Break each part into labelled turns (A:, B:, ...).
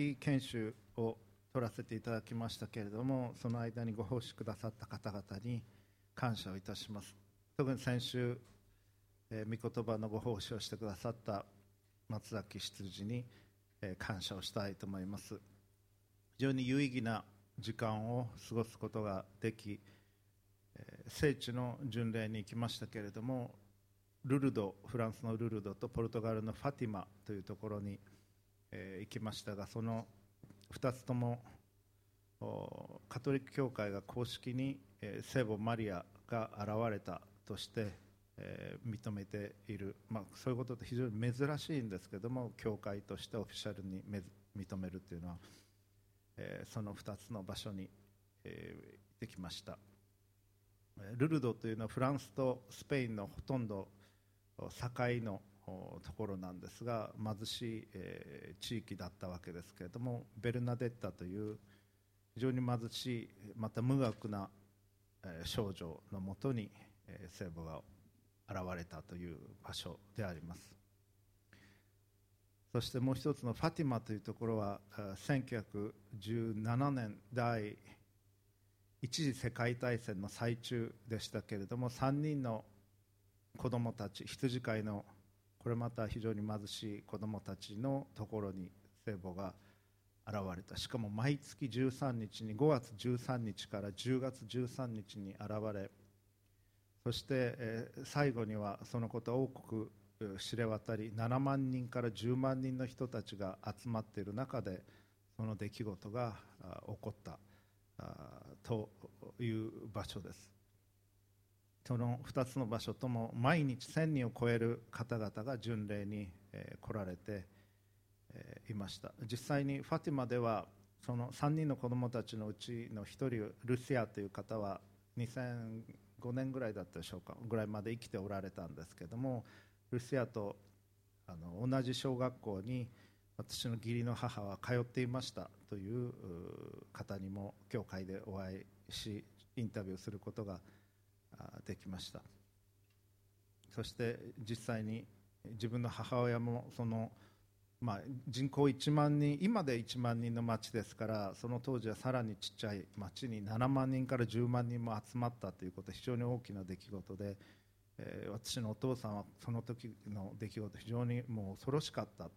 A: 式研修を取らせていただきましたけれどもその間にご奉仕くださった方々に感謝をいたします。特に先週、えー、御言葉のご奉仕をしてくださった松崎執事に、えー、感謝をしたいと思います。非常に有意義な時間を過ごすことができ、えー、聖地の巡礼に行きましたけれどもルルドフランスのルルドとポルトガルのファティマというところに、え、行きましたがその2つともカトリック教会が公式に、え、聖母マリアが現れたとして、え、認めている、まあ、そういうことって非常に珍しいんですけども教会としてオフィシャルに認めるというのは、え、その2つの場所に、え、行ってきました。ルルドというのはフランスとスペインのほとんど境のところなんですが貧しい、えー、地域だったわけですけれどもベルナデッタという非常に貧しいまた無学な、えー、少女のもとに、えー、聖母が現れたという場所であります。そしてもう一つのファティマというところは1917年第一次世界大戦の最中でしたけれども3人の子供たち羊飼いのこれまた非常に貧しい子供たちのところに聖母が現れた。しかも毎月13日に5月13日から10月13日に現れそして、最後にはそのことを多く知れ渡り7万人から10万人の人たちが集まっている中でその出来事が起こったという場所です。その2つの場所とも毎日1000人を超える方々が巡礼に来られていました。実際にファティマではその3人の子供たちのうちの1人ルシアという方は2005年ぐらいだったでしょうかぐらいまで生きておられたんですけどもルシアとあの同じ小学校に私の義理の母は通っていましたという方にも教会でお会いしインタビューすることができましたできました。そして実際に自分の母親もその、まあ、人口1万人今で1万人の町ですからその当時はさらにちっちゃい町に7万人から10万人も集まったということは非常に大きな出来事で、えー、私のお父さんはその時の出来事非常にもう恐ろしかった、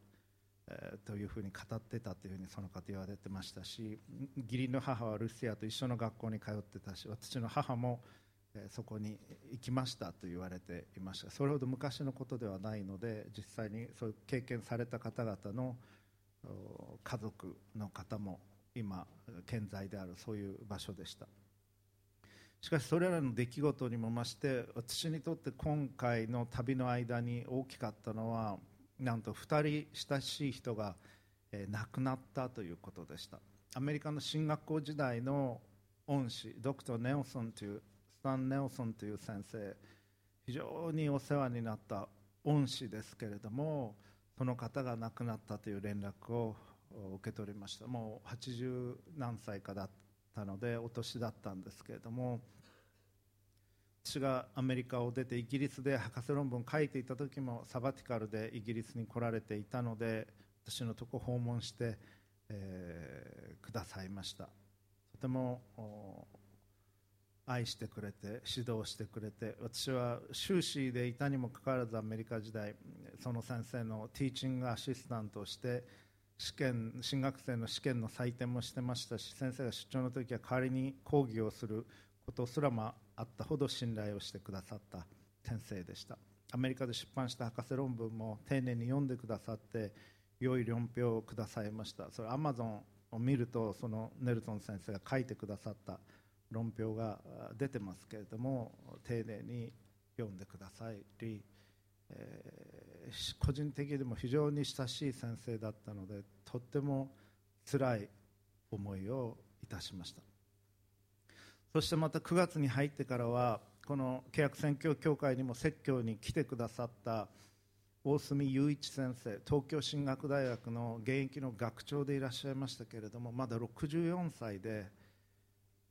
A: え、というふうに語ってたというふうにその方言われてましたし義理の母はルシアと一緒の学校に通ってたし私の母もそこに行きましたと言われていました。それほど昔のことではないので実際にそういう経験された方々の家族の方も今健在であるそういう場所でした。しかしそれらの出来事にも増して私にとって今回の旅の間に大きかったのはなんと2人親しい人が亡くなったということでした。アメリカの進学校時代の恩師ドクター・ネオソンというタン・ネオソンという先生非常にお世話になった恩師ですけれどもその方が亡くなったという連絡を受け取りました。もう80何歳かだったのでお年だったんですけれども私がアメリカを出てイギリスで博士論文を書いていた時もサバティカルでイギリスに来られていたので私のとこ訪問して、えー、くださいました。とても愛してくれて指導してくれて私は修士でいたにもかかわらずアメリカ時代その先生のティーチングアシスタントをして試験新学生の試験の採点もしてましたし先生が出張の時は代わりに講義をすることすらもあったほど信頼をしてくださった先生でした。アメリカで出版した博士論文も丁寧に読んでくださって良い論評をくださいました。それアマゾンを見るとそのネルトン先生が書いてくださった論評が出てますけれども丁寧に読んでくださり、えー、個人的にも非常に親しい先生だったのでとっても辛い思いをいたしました。そしてまた9月に入ってからはこの契約宣教協会にも説教に来てくださった大隅雄一先生東京進学大学の現役の学長でいらっしゃいましたけれどもまだ64歳で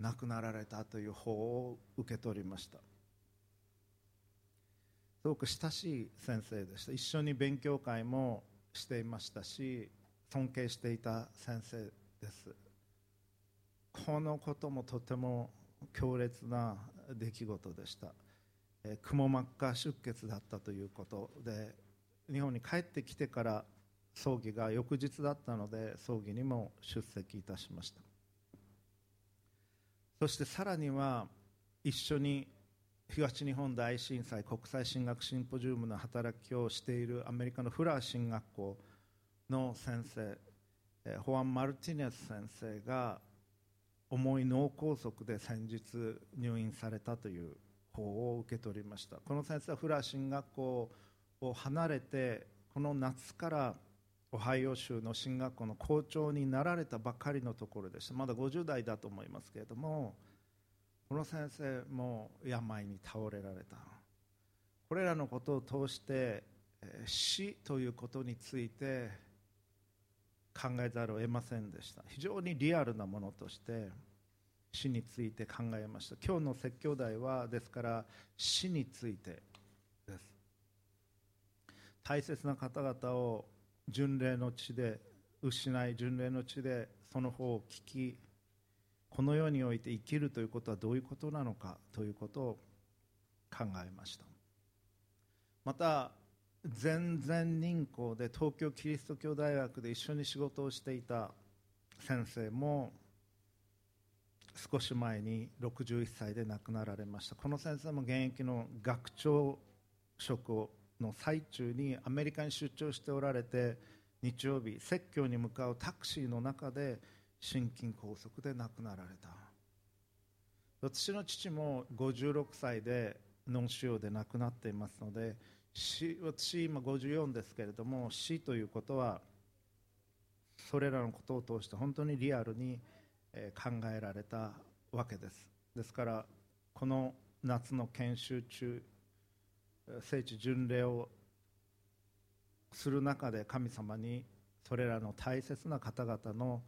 A: 亡くなられたという方を受け取りました。すごく親しい先生でした。一緒に勉強会もしていましたし尊敬していた先生です。このこともとても強烈な出来事でした、え、くも膜下出血だったということで日本に帰ってきてから葬儀が翌日だったので葬儀にも出席いたしました。そしてさらには一緒に東日本大震災国際進学シンポジウムの働きをしているアメリカのフラー進学校の先生ホアン・マルティネス先生が重い脳梗塞で先日入院されたという報を受け取りました。この先生はフラー進学校を離れてこの夏からオハイオ州の進学校の校長になられたばかりのところでした。まだ50代だと思いますけれどもこの先生も病に倒れられた。これらのことを通して死ということについて考えざるを得ませんでした。非常にリアルなものとして死について考えました。今日の説教題はですから死についてです。大切な方々を巡礼の地で失い巡礼の地でその方を聞きこの世において生きるということはどういうことなのかということを考えました。また全然任校で東京キリスト教大学で一緒に仕事をしていた先生も少し前に61歳で亡くなられました。この先生も現役の学長職をの最中にアメリカに出張しておられて日曜日説教に向かうタクシーの中で心筋梗塞で亡くなられた。私の父も56歳で脳腫瘍で亡くなっていますので私今54ですけれども死ということはそれらのことを通して本当にリアルに考えられたわけです。ですからこの夏の研修中聖地巡礼をする中で神様にそれらの大切な方々の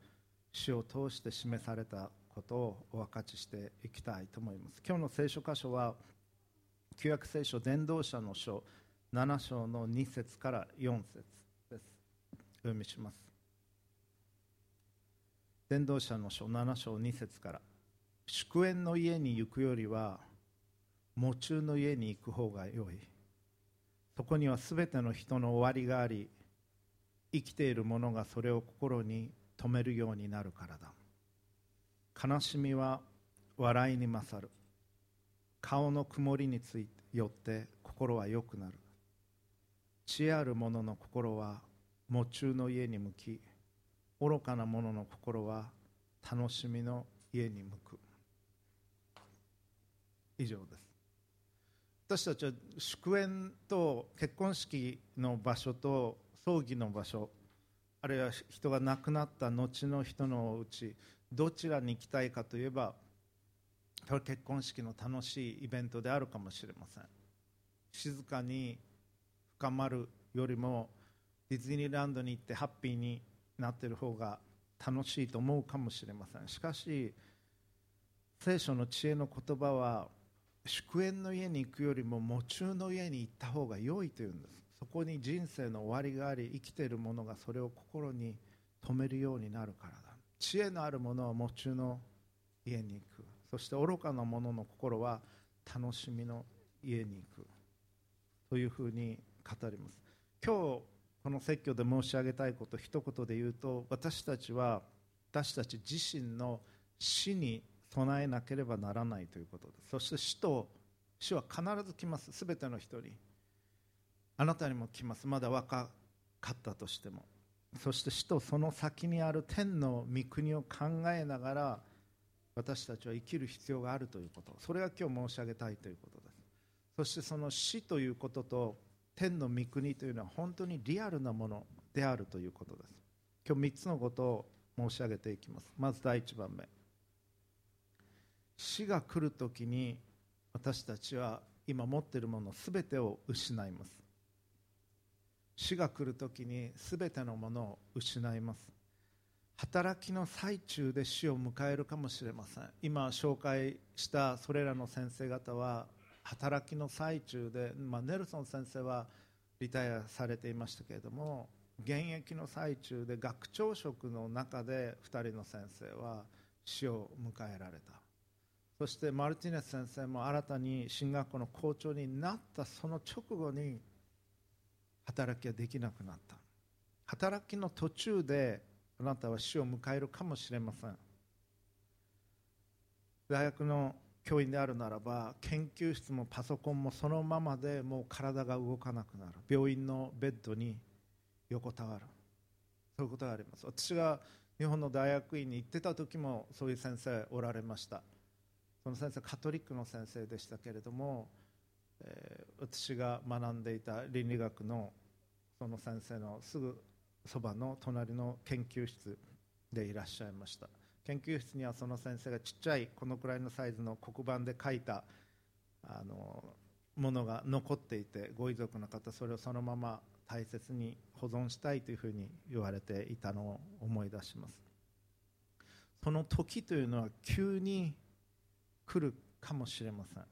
A: 死を通して示されたことをお分かちしていきたいと思います。今日の聖書箇所は旧約聖書伝道者の書7章の2節から4節です。お読みします伝道者の書7章2節から。祝宴の家に行くよりは喪中の家に行く方がよい。そこにはすべての人の終わりがあり生きている者がそれを心に止めるようになるからだ。悲しみは笑いに勝る。顔の曇りについてよって心は良くなる。知恵ある者の心は喪中の家に向き愚かな者の心は楽しみの家に向く。以上です。私たちは祝宴と結婚式の場所と葬儀の場所あるいは人が亡くなった後の人のうちどちらに行きたいかといえば結婚式の楽しいイベントであるかもしれません。静かに深まるよりもディズニーランドに行ってハッピーになっている方が楽しいと思うかもしれません。しかし聖書の知恵の言葉は祝宴の家に行くよりも喪中の家に行った方が良いというんです。そこに人生の終わりがあり生きている者がそれを心に留めるようになるからだ。知恵のある者は喪中の家に行く。そして愚かな者の心は楽しみの家に行く。というふうに語ります。今日この説教で申し上げたいこと一言で言うと私たちは私たち自身の死に備えなければならないということです。そして死と死は必ず来ます。全ての人に。あなたにも来ます。まだ若かったとしても。そして死とその先にある天の御国を考えながら私たちは生きる必要があるということ。それが今日申し上げたいということです。そしてその死ということと天の御国というのは本当にリアルなものであるということです。今日3つのことを申し上げていきます。まず第1番目。死が来るときに私たちは今持っているもの全てを失います。死が来るときに全てのものを失います。働きの最中で死を迎えるかもしれません。今紹介したそれらの先生方は働きの最中で、まあ、ネルソン先生はリタイアされていましたけれども現役の最中で学長職の中で2人の先生は死を迎えられた。そしてマルティネス先生も新たに進学校の校長になったその直後に働きができなくなった。働きの途中であなたは死を迎えるかもしれません。大学の教員であるならば研究室もパソコンもそのままでもう体が動かなくなる。病院のベッドに横たわる。そういうことがあります。私が日本の大学院に行ってた時もそういう先生おられました。その先生カトリックの先生でしたけれども、えー、私が学んでいた倫理学のその先生のすぐそばの隣の研究室でいらっしゃいました。研究室にはその先生がちっちゃいこのくらいのサイズの黒板で書いたあのものが残っていてご遺族の方それをそのまま大切に保存したいというふうに言われていたのを思い出します。その時というのは急に来るかもしれません。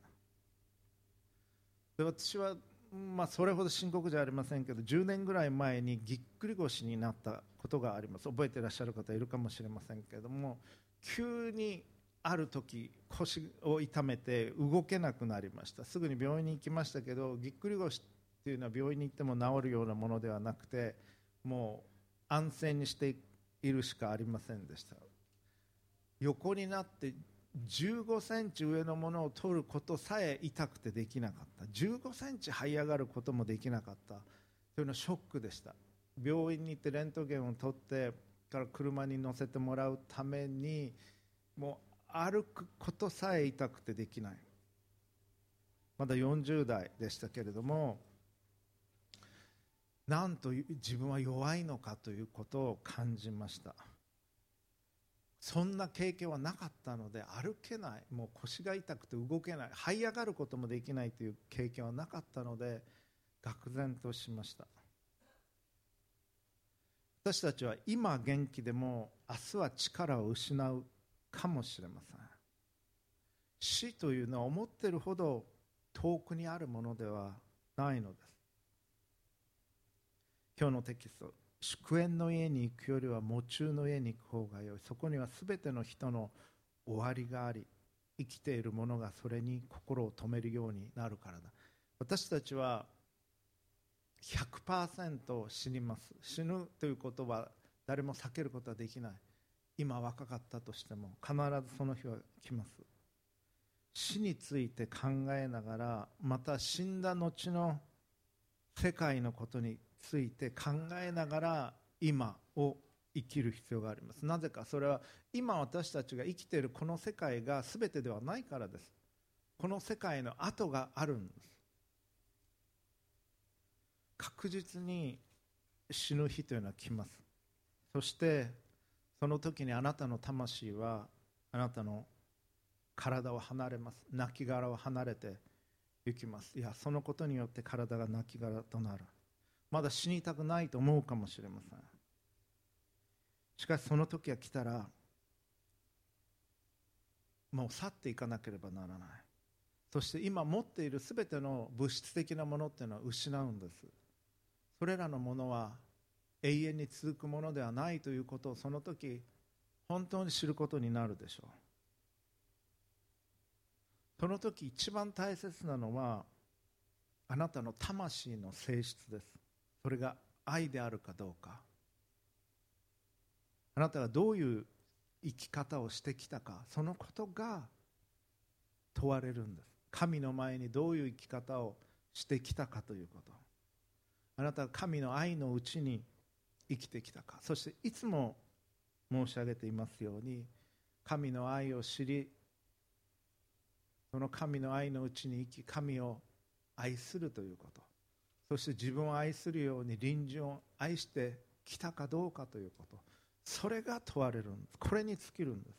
A: で私は、まあ、それほど深刻じゃありませんけど10年ぐらい前にぎっくり腰になったことがあります。覚えていらっしゃる方いるかもしれませんけれども急にある時腰を痛めて動けなくなりました。すぐに病院に行きましたけどぎっくり腰っていうのは病院に行っても治るようなものではなくてもう安静にしているしかありませんでした。横になって15センチ上のものを取ることさえ痛くてできなかった。15センチ這い上がることもできなかった。というのはショックでした。病院に行ってレントゲンを取ってから車に乗せてもらうためにもう歩くことさえ痛くてできない。まだ40代でしたけれどもなんと自分は弱いのかということを感じました。そんな経験はなかったので歩けない。もう腰が痛くて動けない。這い上がることもできないという経験はなかったので愕然としました。私たちは今元気でも明日は力を失うかもしれません。死というのは思っているほど遠くにあるものではないのです。今日のテキスト。祝宴の家に行くよりは喪中の家に行く方がよい。そこには全ての人の終わりがあり生きている者がそれに心を止めるようになるからだ。私たちは100%死にます。死ぬということは誰も避けることはできない。今若かったとしても必ずその日は来ます。死について考えながらまた死んだ後の世界のことについて考えながら今を生きる必要があります。なぜかそれは今私たちが生きているこの世界が全てではないからです。この世界の後があるんです。確実に死ぬ日というのは来ます。そしてその時にあなたの魂はあなたの体を離れます。亡骸を離れて行きます。いやそのことによって体が亡骸となる。まだ死にたくないと思うかもしれません。しかしその時が来たらもう去っていかなければならない。そして今持っている全ての物質的なものっていうのは失うんです。それらのものは永遠に続くものではないということをその時本当に知ることになるでしょう。その時一番大切なのはあなたの魂の性質です。それが愛であるかどうか。あなたがどういう生き方をしてきたか。そのことが問われるんです。神の前にどういう生き方をしてきたかということ。あなたが神の愛のうちに生きてきたか。そしていつも申し上げていますように神の愛を知りその神の愛のうちに生き神を愛するということ。そして自分を愛するように隣人を愛してきたかどうかということ。それが問われるんです。これに尽きるんです。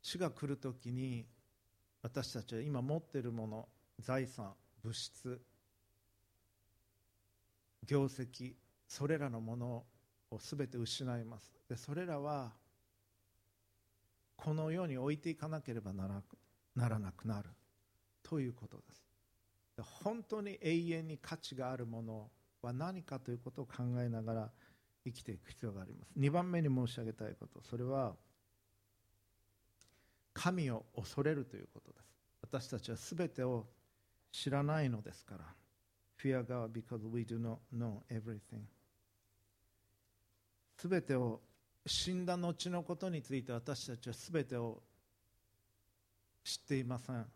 A: 死が来るときに私たちは今持っているもの財産物質業績それらのものを全て失います。でそれらはこの世に置いていかなければならなくなるということです。本当に永遠に価値があるものは何かということを考えながら生きていく必要があります。2番目に申し上げたいことそれは神を恐れるということです。私たちは全てを知らないのですから。Fear God because we do not know everything. 全てを死んだ後のことについて私たちは全てを知っていません。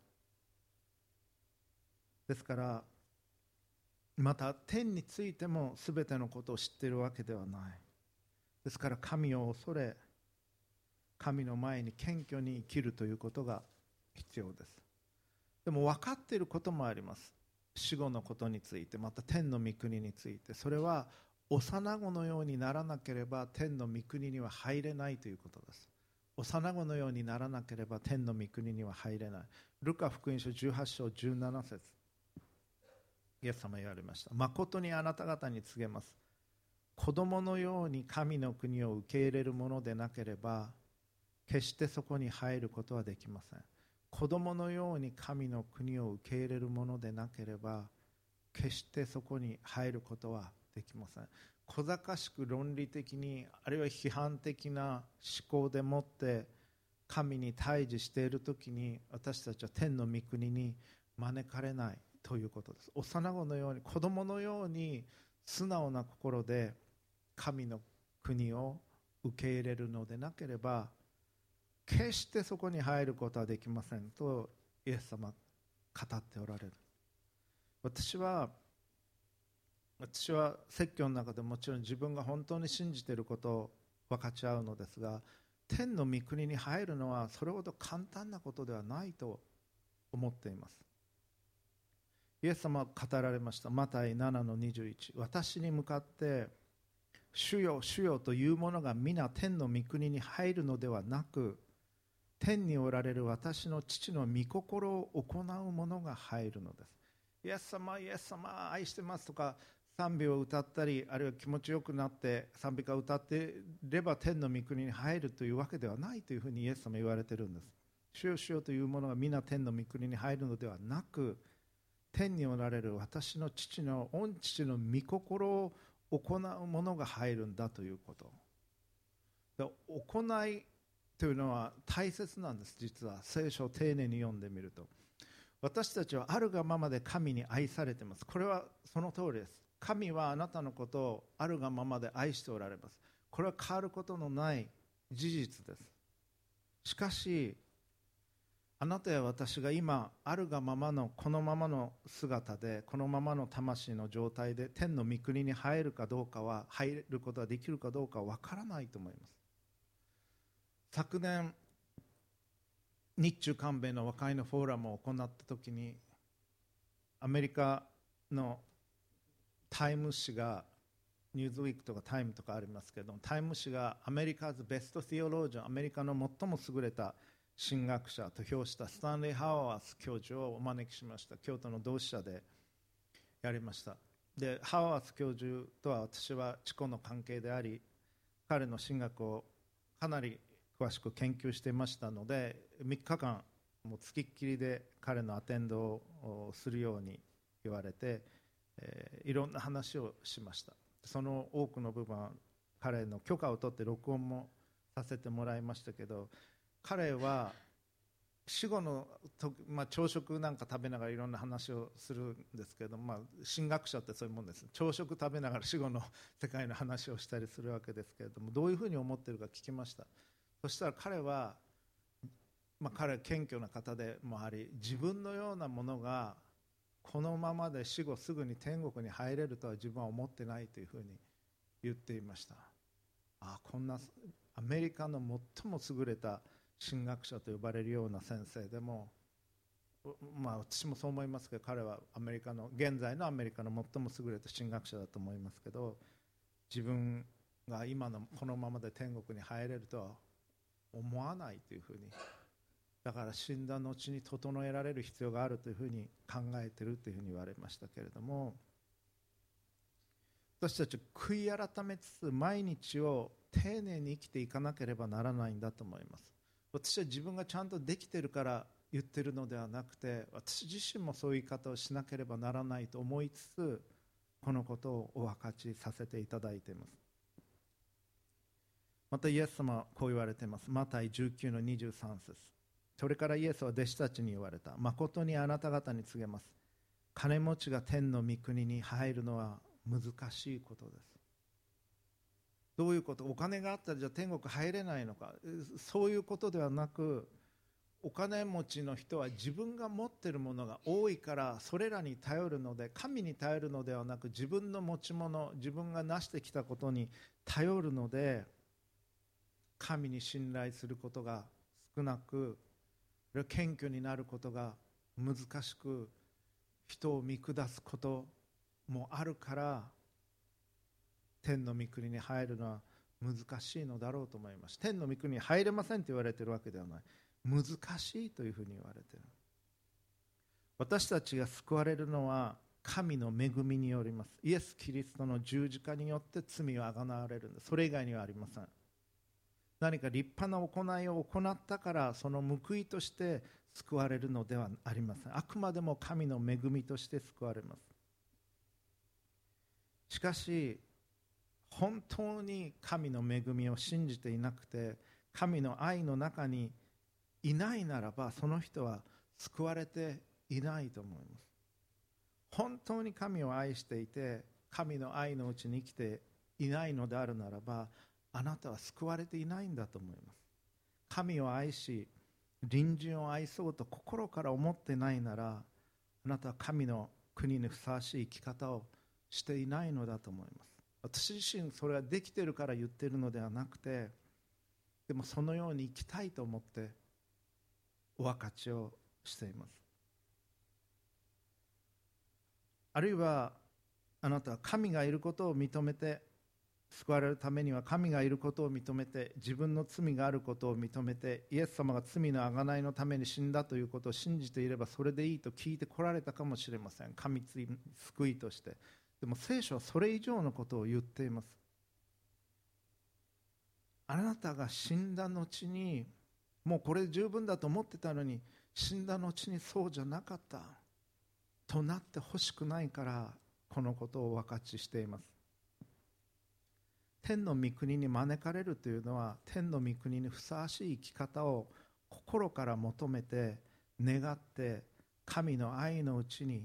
A: ですからまた天についても全てのことを知っているわけではない。ですから神を恐れ神の前に謙虚に生きるということが必要です。でも分かっていることもあります。死後のことについてまた天の御国について。それは幼子のようにならなければ天の御国には入れないということです。幼子のようにならなければ天の御国には入れない。ルカ福音書18章17節。イエス様言われました。誠にあなた方に告げます。子供のように神の国を受け入れるものでなければ決してそこに入ることはできません。子供のように神の国を受け入れるものでなければ決してそこに入ることはできません。小賢しく論理的にあるいは批判的な思考でもって神に対峙している時に私たちは天の御国に招かれない。ということです。幼子のように子供のように素直な心で神の国を受け入れるのでなければ決してそこに入ることはできませんとイエス様語っておられる。私は私は説教の中でもちろん自分が本当に信じていることを分かち合うのですが天の御国に入るのはそれほど簡単なことではないと思っています。イエス様は語られました。マタイ7の21私に向かって主よ主よというものが皆天の御国に入るのではなく天におられる私の父の御心を行う者が入るのです。イエス様イエス様愛してますとか賛美を歌ったりあるいは気持ちよくなって賛美歌を歌ってれば天の御国に入るというわけではないというふうにイエス様言われているんです。主よ主よというものが皆天の御国に入るのではなく天におられる私の父の御父の御心を行う者が入るんだということ。行いというのは大切なんです実は聖書を丁寧に読んでみると。私たちはあるがままで神に愛されています。これはその通りです。神はあなたのことをあるがままで愛しておられます。これは変わることのない事実です。しかしあなたや私が今あるがままのこのままの姿でこのままの魂の状態で天の御国に入るかどうかは入ることができるかどうかは分からないと思います。昨年日中韓米の和解のフォーラムを行った時にアメリカのタイム誌がニューズウィークとかタイムとかありますけどタイム誌がアメリカズ・ベスト・ティオロージャンアメリカの最も優れた神学者と評したスタンレー・ハワース教授をお招きしました。京都の同志社でやりました。でハワース教授とは私は知子の関係であり彼の神学をかなり詳しく研究していましたので3日間もうつきっきりで彼のアテンドをするように言われて、えー、いろんな話をしました。その多くの部分は彼の許可を取って録音もさせてもらいましたけど彼は死後のと、まあ、朝食なんか食べながらいろんな話をするんですけど、まあ、神学者ってそういうもんです。朝食食べながら 死後の世界の話をしたりするわけですけれどもどういうふうに思ってるか聞きました？そしたら彼は、まあ、彼は謙虚な方でもあり自分のようなものがこのままで死後すぐに天国に入れるとは自分は思ってないというふうに言っていました。あこんなアメリカの最も優れた神学者と呼ばれるような先生でもまあ私もそう思いますけど彼はアメリカの現在のアメリカの最も優れた神学者だと思いますけど自分が今のこのままで天国に入れるとは思わないというふうにだから死んだ後に整えられる必要があるというふうに考えてるというふうに言われましたけれども私たち悔い改めつつ毎日を丁寧に生きていかなければならないんだと思います。私は自分がちゃんとできているから言ってるのではなくて私自身もそういう言い方をしなければならないと思いつつこのことをお分かちさせていただいています。またイエス様はこう言われています。マタイ19の23節。それからイエスは弟子たちに言われた。誠にあなた方に告げます。金持ちが天の御国に入るのは難しいことです。どういうことお金があったらじゃあ天国入れないのか。そういうことではなくお金持ちの人は自分が持っているものが多いからそれらに頼るので神に頼るのではなく自分の持ち物自分が成してきたことに頼るので神に信頼することが少なく謙虚になることが難しく人を見下すこともあるから天の御国に入るのは難しいのだろうと思います。天の御国に入れませんと言われているわけではない。難しいというふうに言われている。私たちが救われるのは神の恵みによります。イエス・キリストの十字架によって罪をあがなわれるんです。それ以外にはありません。何か立派な行いを行ったからその報いとして救われるのではありません。あくまでも神の恵みとして救われます。しかし本当に神の恵みを信じていなくて神の愛の中にいないならばその人は救われていないと思います。本当に神を愛していて神の愛のうちに生きていないのであるならばあなたは救われていないんだと思います。神を愛し隣人を愛そうと心から思ってないならあなたは神の国にふさわしい生き方をしていないのだと思います。私自身それができてるから言ってるのではなくてでもそのように生きたいと思ってお分かちをしています。あるいはあなたは神がいることを認めて救われるためには神がいることを認めて自分の罪があることを認めてイエス様が罪の贖いのために死んだということを信じていればそれでいいと聞いてこられたかもしれません。神救いとして。でも聖書はそれ以上のことを言っています。あなたが死んだ後にもうこれ十分だと思ってたのに死んだ後にそうじゃなかったとなってほしくないからこのことを分かちしています。天の御国に招かれるというのは天の御国にふさわしい生き方を心から求めて願って神の愛のうちに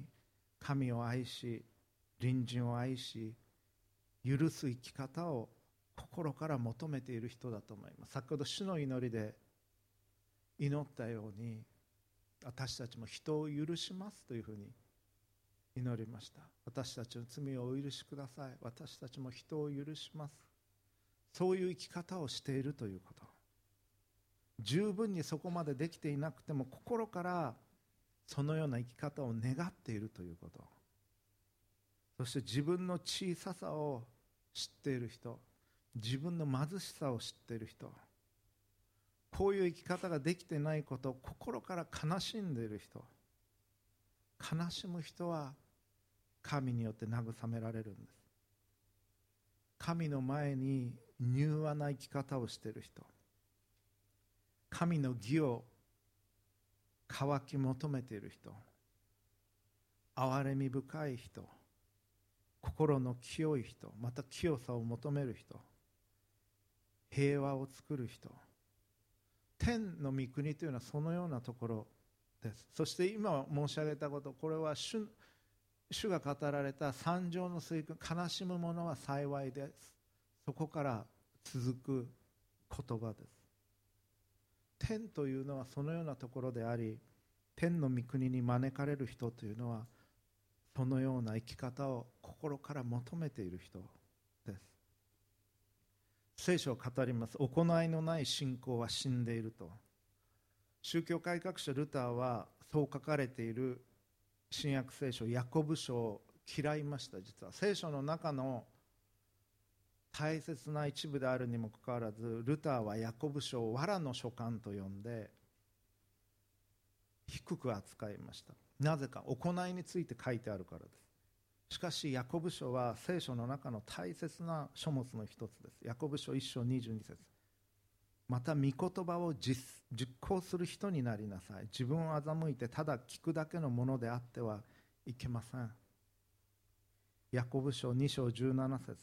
A: 神を愛し隣人を愛し許す生き方を心から求めている人だと思います。先ほど主の祈りで祈ったように私たちも人を許しますというふうに祈りました。私たちの罪をお許しください。私たちも人を許します。そういう生き方をしているということ。十分にそこまでできていなくても心からそのような生き方を願っているということ。そして自分の小ささを知っている人自分の貧しさを知っている人こういう生き方ができてないことを心から悲しんでいる人悲しむ人は神によって慰められるんです。神の前に柔和な生き方をしている人神の義を渇き求めている人憐れみ深い人心の清い人また清さを求める人平和を作る人天の御国というのはそのようなところです。そして今申し上げたことこれは主主が語られた三条の水訓悲しむ者は幸いです。そこから続く言葉です。天というのはそのようなところであり天の御国に招かれる人というのはそのような生き方を心から求めている人です。聖書を語ります。行いのない信仰は死んでいると。宗教改革者ルターはそう書かれている新約聖書ヤコブ書を嫌いました。実は聖書の中の大切な一部であるにもかかわらずルターはヤコブ書を藁の書簡と呼んで低く扱いました。なぜか行いについて書いてあるからです。しかしヤコブ書は聖書の中の大切な書物の一つです。ヤコブ書1章22節。また御言葉を実行する人になりなさい。自分を欺いてただ聞くだけのものであってはいけません。ヤコブ書2章17節。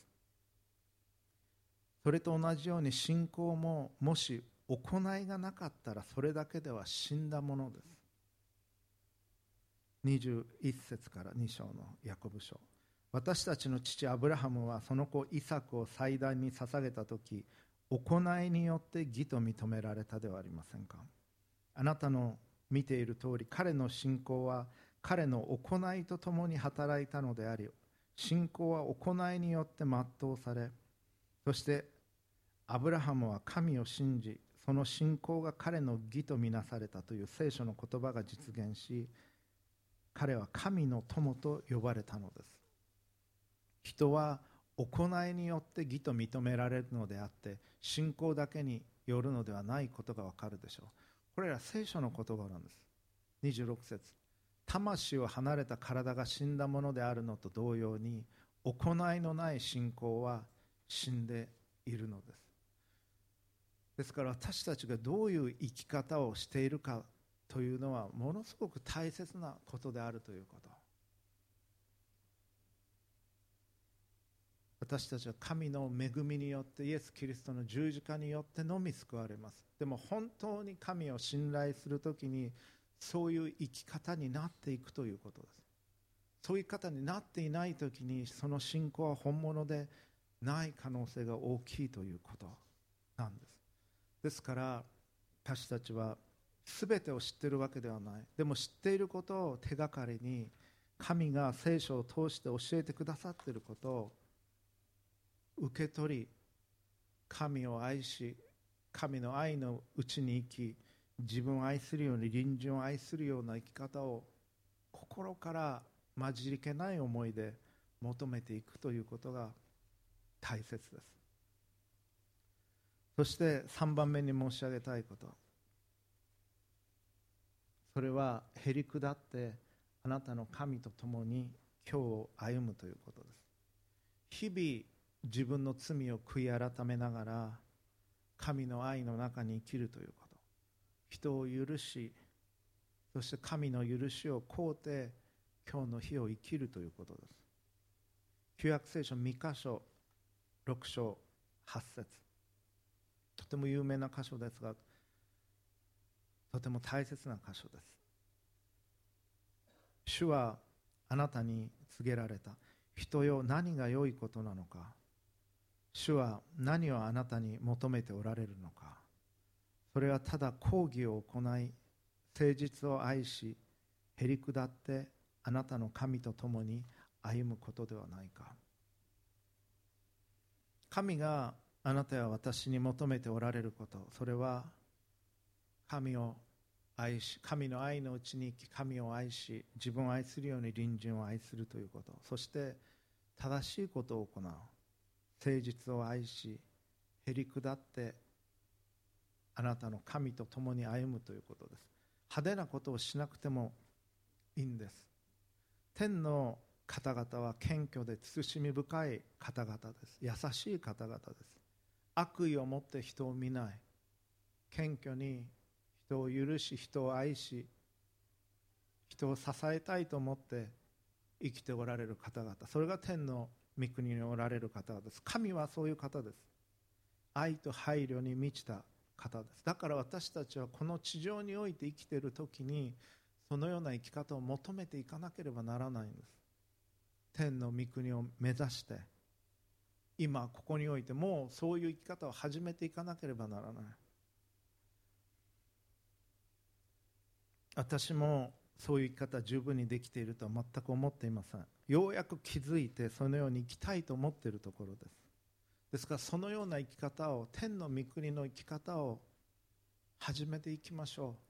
A: それと同じように信仰ももし行いがなかったらそれだけでは死んだものです。21節から2章のヤコブ書。私たちの父アブラハムはその子イサクを祭壇に捧げた時行いによって義と認められたではありませんか。あなたの見ている通り彼の信仰は彼の行いとともに働いたのであり信仰は行いによって全うされそしてアブラハムは神を信じその信仰が彼の義とみなされたという聖書の言葉が実現し彼は神の友と呼ばれたのです。人は行いによって義と認められるのであって信仰だけによるのではないことがわかるでしょう。これら聖書の言葉なんです。26節。魂を離れた体が死んだものであるのと同様に行いのない信仰は死んでいるのです。ですから私たちがどういう生き方をしているかというのはものすごく大切なことであるということ。私たちは神の恵みによってイエス・キリストの十字架によってのみ救われます。でも本当に神を信頼するときにそういう生き方になっていくということです。そういう方になっていないときにその信仰は本物でない可能性が大きいということなんです。ですから私たちは全てを知っているわけではない。でも知っていることを手がかりに神が聖書を通して教えてくださっていることを受け取り神を愛し神の愛のうちに生き自分を愛するように隣人を愛するような生き方を心から混じりけない思いで求めていくということが大切です。そして3番目に申し上げたいこと。それはへり下ってあなたの神と共に今日を歩むということです。日々自分の罪を悔い改めながら神の愛の中に生きるということ。人を許しそして神の許しを請うて今日の日を生きるということです。旧約聖書3箇所6章8節。とても有名な箇所ですがとても大切な箇所です。主はあなたに告げられた。人よ何が良いことなのか。主は何をあなたに求めておられるのか。それはただ抗議を行い誠実を愛しへり下ってあなたの神と共に歩むことではないか。神があなたや私に求めておられること。それは神を愛し神の愛のうちに生き神を愛し自分を愛するように隣人を愛するということ。そして正しいことを行う。誠実を愛しへり下ってあなたの神と共に歩むということです。派手なことをしなくてもいいんです。天の方々は謙虚で慎み深い方々です。優しい方々です。悪意を持って人を見ない。謙虚に人を許し人を愛し人を支えたいと思って生きておられる方々それが天の御国におられる方です。神はそういう方です。愛と配慮に満ちた方です。だから私たちはこの地上において生きている時にそのような生き方を求めていかなければならないんです。天の御国を目指して今ここにおいてもうそういう生き方を始めていかなければならない。私もそういう生き方十分にできているとは全く思っていません。ようやく気づいてそのように生きたいと思っているところです。ですからそのような生き方を天の御国の生き方を始めていきましょう。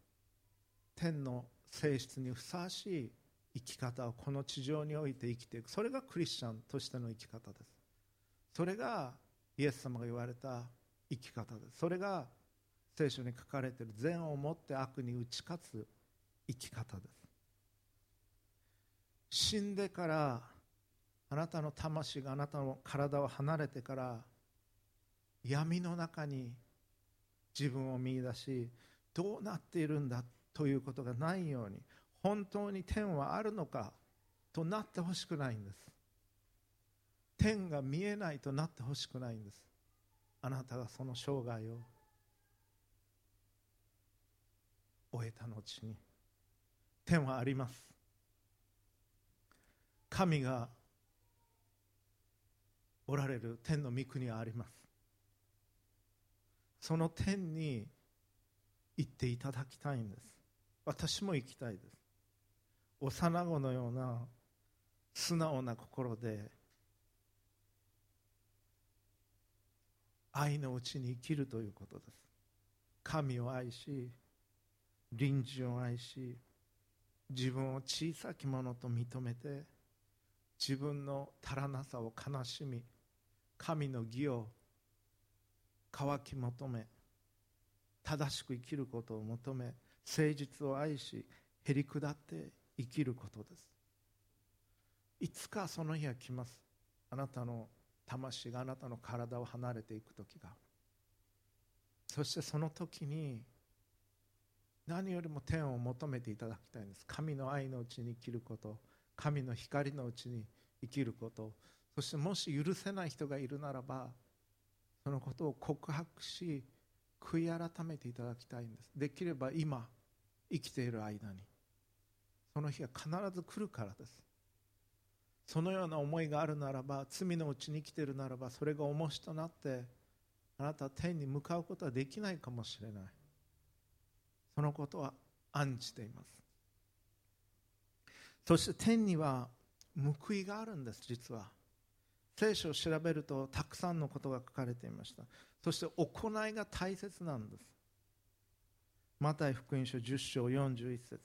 A: 天の性質にふさわしい生き方をこの地上において生きていく。それがクリスチャンとしての生き方です。それがイエス様が言われた生き方です。それが聖書に書かれている善をもって悪に打ち勝つ生き方です。死んでからあなたの魂があなたの体を離れてから闇の中に自分を見出しどうなっているんだということがないように本当に天はあるのかとなってほしくないんです。天が見えないとなってほしくないんです。あなたがその生涯を終えた後に。天はあります。神がおられる天の御国はあります。その天に行っていただきたいんです。私も行きたいです。幼子のような素直な心で愛のうちに生きるということです。神を愛し隣人を愛し自分を小さきものと認めて自分の足らなさを悲しみ神の義を渇き求め正しく生きることを求め誠実を愛しへり下って生きることです。いつかその日は来ます。あなたの魂があなたの体を離れていく時が。そしてその時に何よりも天を求めていただきたいんです。神の愛のうちに生きること神の光のうちに生きること。そしてもし許せない人がいるならばそのことを告白し悔い改めていただきたいんです。できれば今生きている間にその日は必ず来るからです。そのような思いがあるならば罪のうちに生きているならばそれが重しとなってあなたは天に向かうことはできないかもしれない。このことは案じています。そして天には報いがあるんです実は。聖書を調べるとたくさんのことが書かれていました。そして行いが大切なんです。マタイ福音書10章41節。